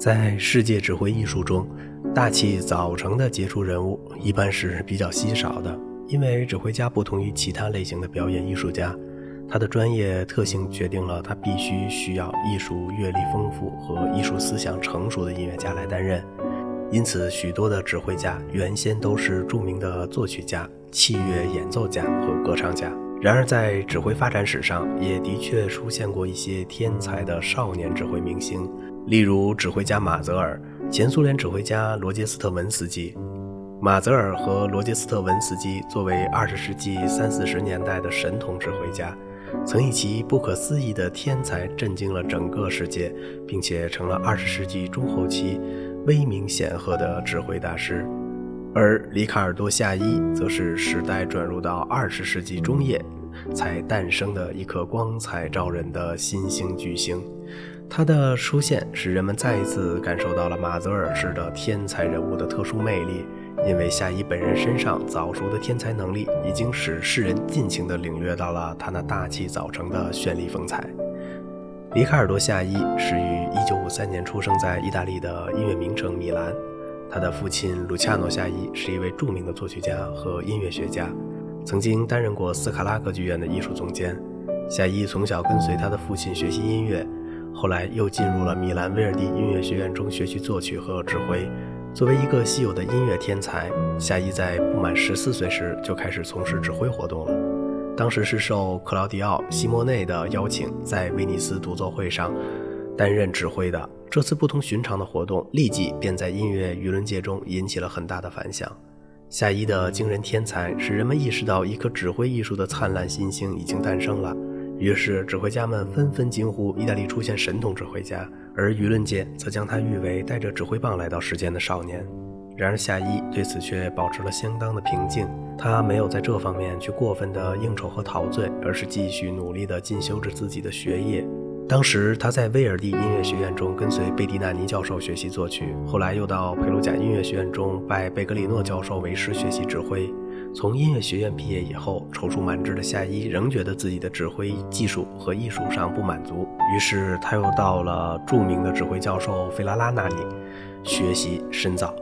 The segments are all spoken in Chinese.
在世界指挥艺术中，大器早成的杰出人物一般是比较稀少的，因为指挥家不同于其他类型的表演艺术家，他的专业特性决定了他必须需要艺术阅历丰富和艺术思想成熟的音乐家来担任。因此，许多的指挥家原先都是著名的作曲家、器乐演奏家和歌唱家。然而，在指挥发展史上，也的确出现过一些天才的少年指挥明星。例如，指挥家马泽尔，前苏联指挥家罗杰斯特文斯基。马泽尔和罗杰斯特文斯基作为二十世纪三四十年代的神童指挥家，曾以其不可思议的天才震惊了整个世界，并且成了二十世纪中后期威名显赫的指挥大师。而里卡尔多·夏伊则是时代转入到二十世纪中叶才诞生的一颗光彩照人的新兴巨星。他的出现使人们再一次感受到了马泽尔式的天才人物的特殊魅力，因为夏伊本人身上早熟的天才能力已经使世人尽情地领略到了他那大器早成的绚丽风采。里卡尔多·夏伊是于1953年出生在意大利的音乐名城米兰，他的父亲鲁恰诺·夏伊是一位著名的作曲家和音乐学家，曾经担任过斯卡拉歌剧院的艺术总监。夏伊从小跟随他的父亲学习音乐。后来又进入了米兰威尔第音乐学院中学习作曲和指挥。作为一个稀有的音乐天才，夏伊在不满十四岁时就开始从事指挥活动了。当时是受克劳迪奥·西莫内的邀请，在威尼斯独奏会上担任指挥的。这次不同寻常的活动，立即便在音乐舆论界中引起了很大的反响。夏伊的惊人天才，使人们意识到一颗指挥艺术的灿烂新星已经诞生了。于是，指挥家们纷纷惊呼：“意大利出现神童指挥家！”而舆论界则将他誉为带着指挥棒来到世间的少年。然而，夏伊对此却保持了相当的平静。他没有在这方面去过分的应酬和陶醉，而是继续努力地进修着自己的学业。当时，他在威尔第音乐学院中跟随贝蒂纳尼教授学习作曲，后来又到佩鲁贾音乐学院中拜贝格里诺教授为师学习指挥。从音乐学院毕业以后，踌躇满志的夏伊仍觉得自己的指挥技术和艺术上不满足，于是他又到了著名的指挥教授费拉拉那里学习深造。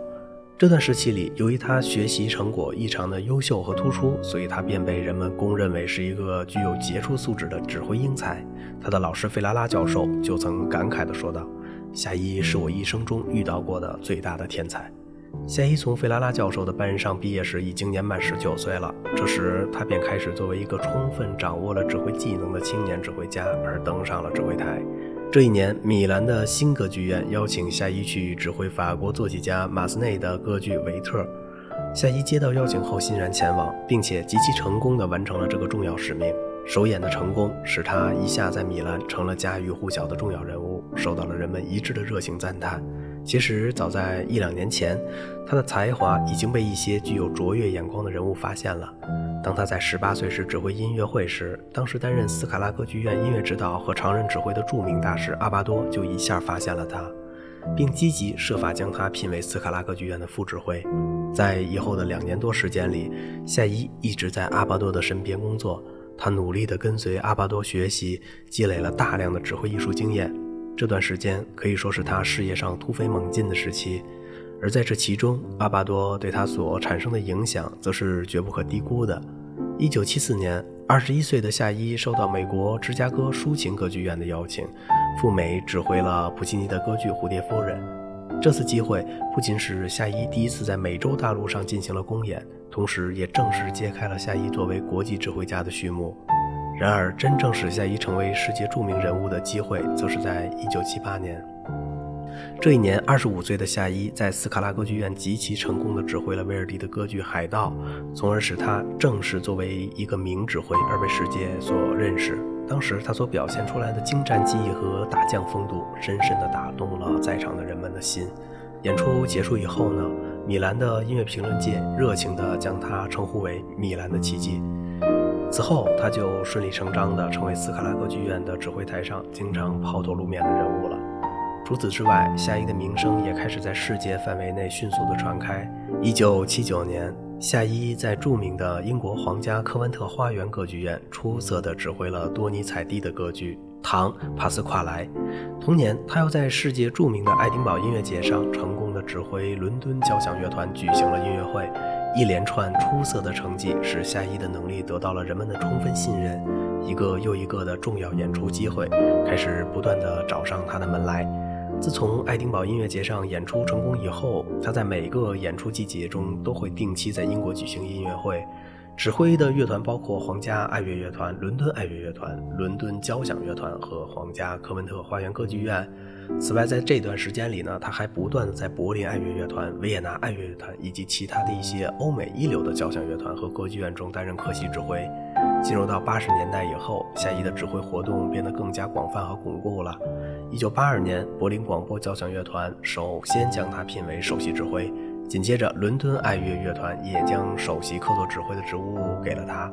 这段时期里，由于他学习成果异常的优秀和突出，所以他便被人们公认为是一个具有杰出素质的指挥英才。他的老师费拉拉教授就曾感慨地说道：“夏伊是我一生中遇到过的最大的天才。”夏伊从费拉拉教授的班上毕业时，已经年满十九岁了。这时，他便开始作为一个充分掌握了指挥技能的青年指挥家而登上了指挥台。这一年，米兰的新歌剧院邀请夏伊去指挥法国作曲家马斯内的歌剧《维特》。夏伊接到邀请后，欣然前往，并且极其成功地完成了这个重要使命。首演的成功使他一下在米兰成了家喻户晓的重要人物，受到了人们一致的热情赞叹。其实早在一两年前，他的才华已经被一些具有卓越眼光的人物发现了。当他在十八岁时指挥音乐会时，当时担任斯卡拉歌剧院音乐指导和常任指挥的著名大师阿巴多就一下发现了他，并积极设法将他聘为斯卡拉歌剧院的副指挥。在以后的两年多时间里，夏伊一直在阿巴多的身边工作，他努力地跟随阿巴多学习，积累了大量的指挥艺术经验。这段时间可以说是他事业上突飞猛进的时期，而在这其中，阿巴多对他所产生的影响则是绝不可低估的。一九七四年，二十一岁的夏伊受到美国芝加哥抒情歌剧院的邀请，赴美指挥了普契尼的歌剧《蝴蝶夫人》。这次机会不仅使夏伊第一次在美洲大陆上进行了公演，同时也正式揭开了夏伊作为国际指挥家的序幕。然而，真正使夏伊成为世界著名人物的机会，则是在1978年。这一年，25岁的夏伊在斯卡拉歌剧院极其成功地指挥了威尔第的歌剧《海盗》，从而使他正式作为一个名指挥而被世界所认识。当时他所表现出来的精湛技艺和大将风度，深深地打动了在场的人们的心。演出结束以后呢，米兰的音乐评论界热情地将他称呼为“米兰的奇迹”。此后，他就顺理成章地成为斯卡拉歌剧院的指挥台上经常抛头露面的人物了。除此之外，夏伊的名声也开始在世界范围内迅速地传开。1979年，夏伊在著名的英国皇家科温特花园歌剧院出色地指挥了多尼采蒂的歌剧《唐·帕斯夸莱》。同年，他又在世界著名的爱丁堡音乐节上成功地指挥伦敦交响乐团举行了音乐会。一连串出色的成绩使夏伊的能力得到了人们的充分信任，一个又一个的重要演出机会开始不断的找上他的门来。自从爱丁堡音乐节上演出成功以后，他在每个演出季节中都会定期在英国举行音乐会。指挥的乐团包括皇家爱乐乐团、伦敦爱乐乐团、伦敦交响乐团和皇家科文特花园歌剧院。此外，在这段时间里呢，他还不断在柏林爱乐乐团、维也纳爱乐乐团以及其他的一些欧美一流的交响乐团和歌剧院中担任客席指挥。进入到八十年代以后，夏伊的指挥活动变得更加广泛和巩固了。一九八二年，柏林广播交响乐团首先将他聘为首席指挥，紧接着伦敦爱乐乐团也将首席客座指挥的职务给了他。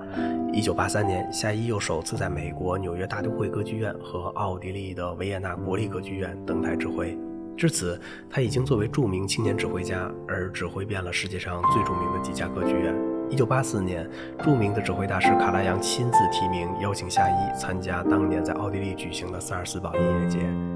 一九八三年，夏伊又首次在美国纽约大都会歌剧院和奥地利的维也纳国立歌剧院登台指挥。至此，他已经作为著名青年指挥家而指挥遍了世界上最著名的几家歌剧院。一九八四年，著名的指挥大师卡拉扬亲自提名邀请夏伊参加当年在奥地利举行的萨尔斯堡音乐节。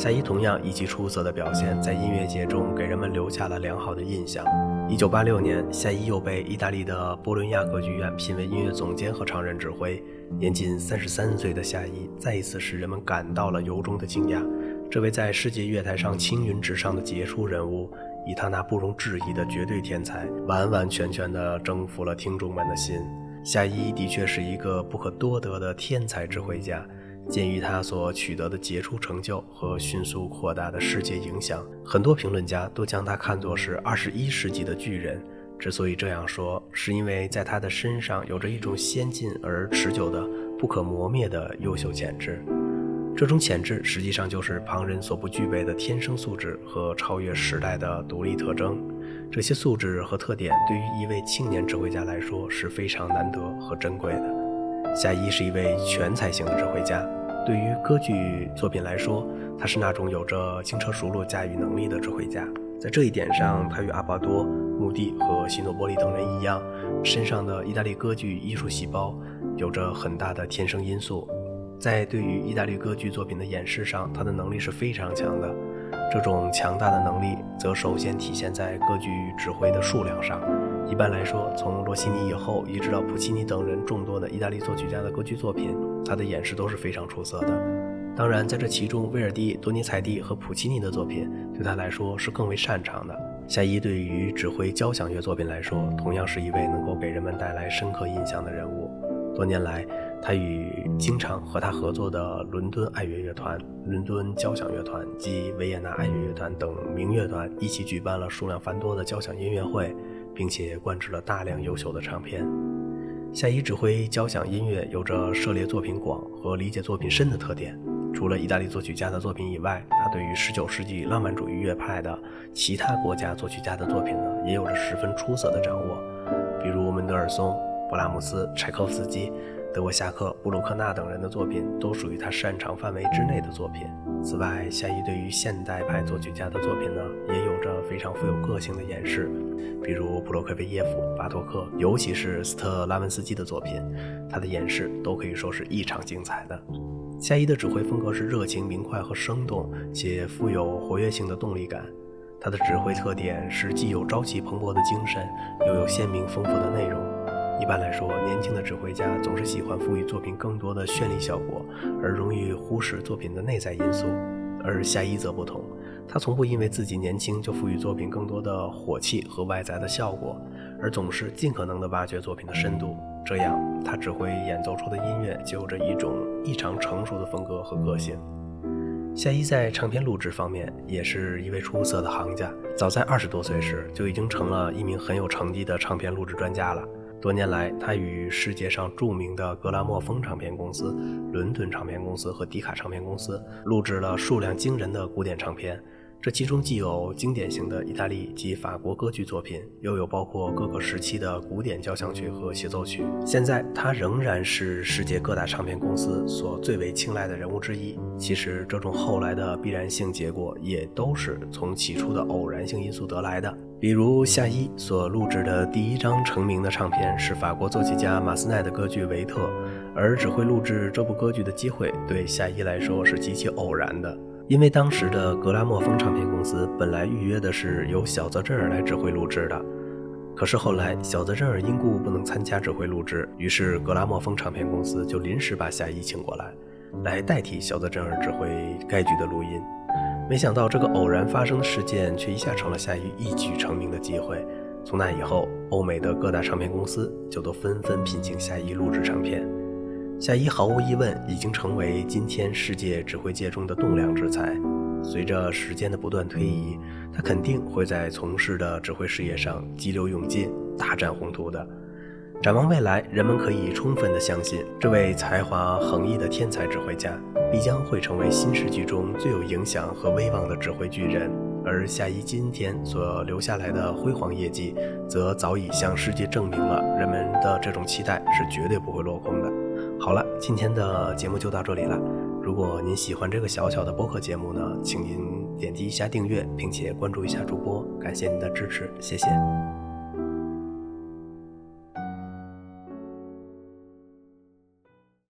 夏伊同样以其出色的表现，在音乐节中给人们留下了良好的印象。一九八六年，夏伊又被意大利的波伦亚歌剧院聘为音乐总监和常任指挥。年仅三十三岁的夏伊，再一次使人们感到了由衷的惊讶。这位在世界乐坛上青云直上的杰出人物。以他那不容置疑的绝对天才，完完全全地征服了听众们的心。夏伊的确是一个不可多得的天才指挥家。鉴于他所取得的杰出成就和迅速扩大的世界影响，很多评论家都将他看作是二十一世纪的巨人。之所以这样说，是因为在他的身上有着一种先进而持久的、不可磨灭的优秀潜质。这种潜质实际上就是旁人所不具备的天生素质和超越时代的独立特征。这些素质和特点对于一位青年指挥家来说是非常难得和珍贵的。夏伊是一位全才型的指挥家。对于歌剧作品来说，他是那种有着轻车熟路驾驭能力的指挥家。在这一点上，他与阿巴多、穆蒂和西诺波利等人一样，身上的意大利歌剧艺术细胞有着很大的天生因素。在对于意大利歌剧作品的演示上，他的能力是非常强的。这种强大的能力，则首先体现在歌剧指挥的数量上。一般来说，从罗西尼以后，一直到普契尼等人众多的意大利作曲家的歌剧作品，他的演示都是非常出色的。当然，在这其中，威尔第、多尼采蒂和普契尼的作品对他来说是更为擅长的。夏伊对于指挥交响乐作品来说，同样是一位能够给人们带来深刻印象的人物。多年来，他与经常和他合作的伦敦爱乐乐团、伦敦交响乐团及维也纳爱乐乐团等名乐团一起举办了数量繁多的交响音乐会，并且灌制了大量优秀的唱片。夏伊指挥交响音乐有着涉猎作品广和理解作品深的特点。除了意大利作曲家的作品以外，他对于19世纪浪漫主义乐派的其他国家作曲家的作品呢，也有着十分出色的掌握，比如门德尔松。布拉姆斯、柴可夫斯基、德沃夏克、布鲁克纳等人的作品都属于他擅长范围之内的作品。此外，夏伊对于现代派作曲家的作品呢，也有着非常富有个性的演示，比如普罗科菲耶夫、巴托克，尤其是斯特拉文斯基的作品，他的演示都可以说是异常精彩的。夏伊的指挥风格是热情、明快和生动，且富有活跃性的动力感。他的指挥特点是既有朝气蓬勃的精神，又有鲜明丰富的内容。一般来说，年轻的指挥家总是喜欢赋予作品更多的绚丽效果，而容易忽视作品的内在因素。而夏伊则不同，他从不因为自己年轻就赋予作品更多的火气和外在的效果，而总是尽可能地挖掘作品的深度。这样，他指挥演奏出的音乐就有着一种异常成熟的风格和个性。夏伊在唱片录制方面也是一位出色的行家，早在二十多岁时就已经成了一名很有成绩的唱片录制专家了。多年来，他与世界上著名的格拉莫风唱片公司、伦敦唱片公司和迪卡唱片公司录制了数量惊人的古典唱片。这其中既有经典型的意大利及法国歌剧作品，又有包括各个时期的古典交响曲和协奏曲。现在，他仍然是世界各大唱片公司所最为青睐的人物之一。其实，这种后来的必然性结果，也都是从起初的偶然性因素得来的。比如夏伊所录制的第一张成名的唱片是法国作曲家马斯奈的歌剧《维特》，而指挥录制这部歌剧的机会对夏伊来说是极其偶然的，因为当时的格拉莫风唱片公司本来预约的是由小泽征尔来指挥录制的，可是后来小泽征尔因故不能参加指挥录制，于是格拉莫风唱片公司就临时把夏伊请过来，来代替小泽征尔指挥该剧的录音。没想到这个偶然发生的事件，却一下成了夏伊一举成名的机会。从那以后，欧美的各大唱片公司就都纷纷聘请夏伊录制唱片。夏伊毫无疑问已经成为今天世界指挥界中的栋梁之才。随着时间的不断推移，他肯定会在从事的指挥事业上激流勇进，大展宏图的。展望未来，人们可以充分地相信，这位才华横溢的天才指挥家。必将会成为新世纪中最有影响和威望的指挥巨人，而夏伊今天所留下来的辉煌业绩，则早已向世界证明了人们的这种期待是绝对不会落空的。好了，今天的节目就到这里了。如果您喜欢这个小小的播客节目呢，请您点击一下订阅，并且关注一下主播，感谢您的支持，谢谢。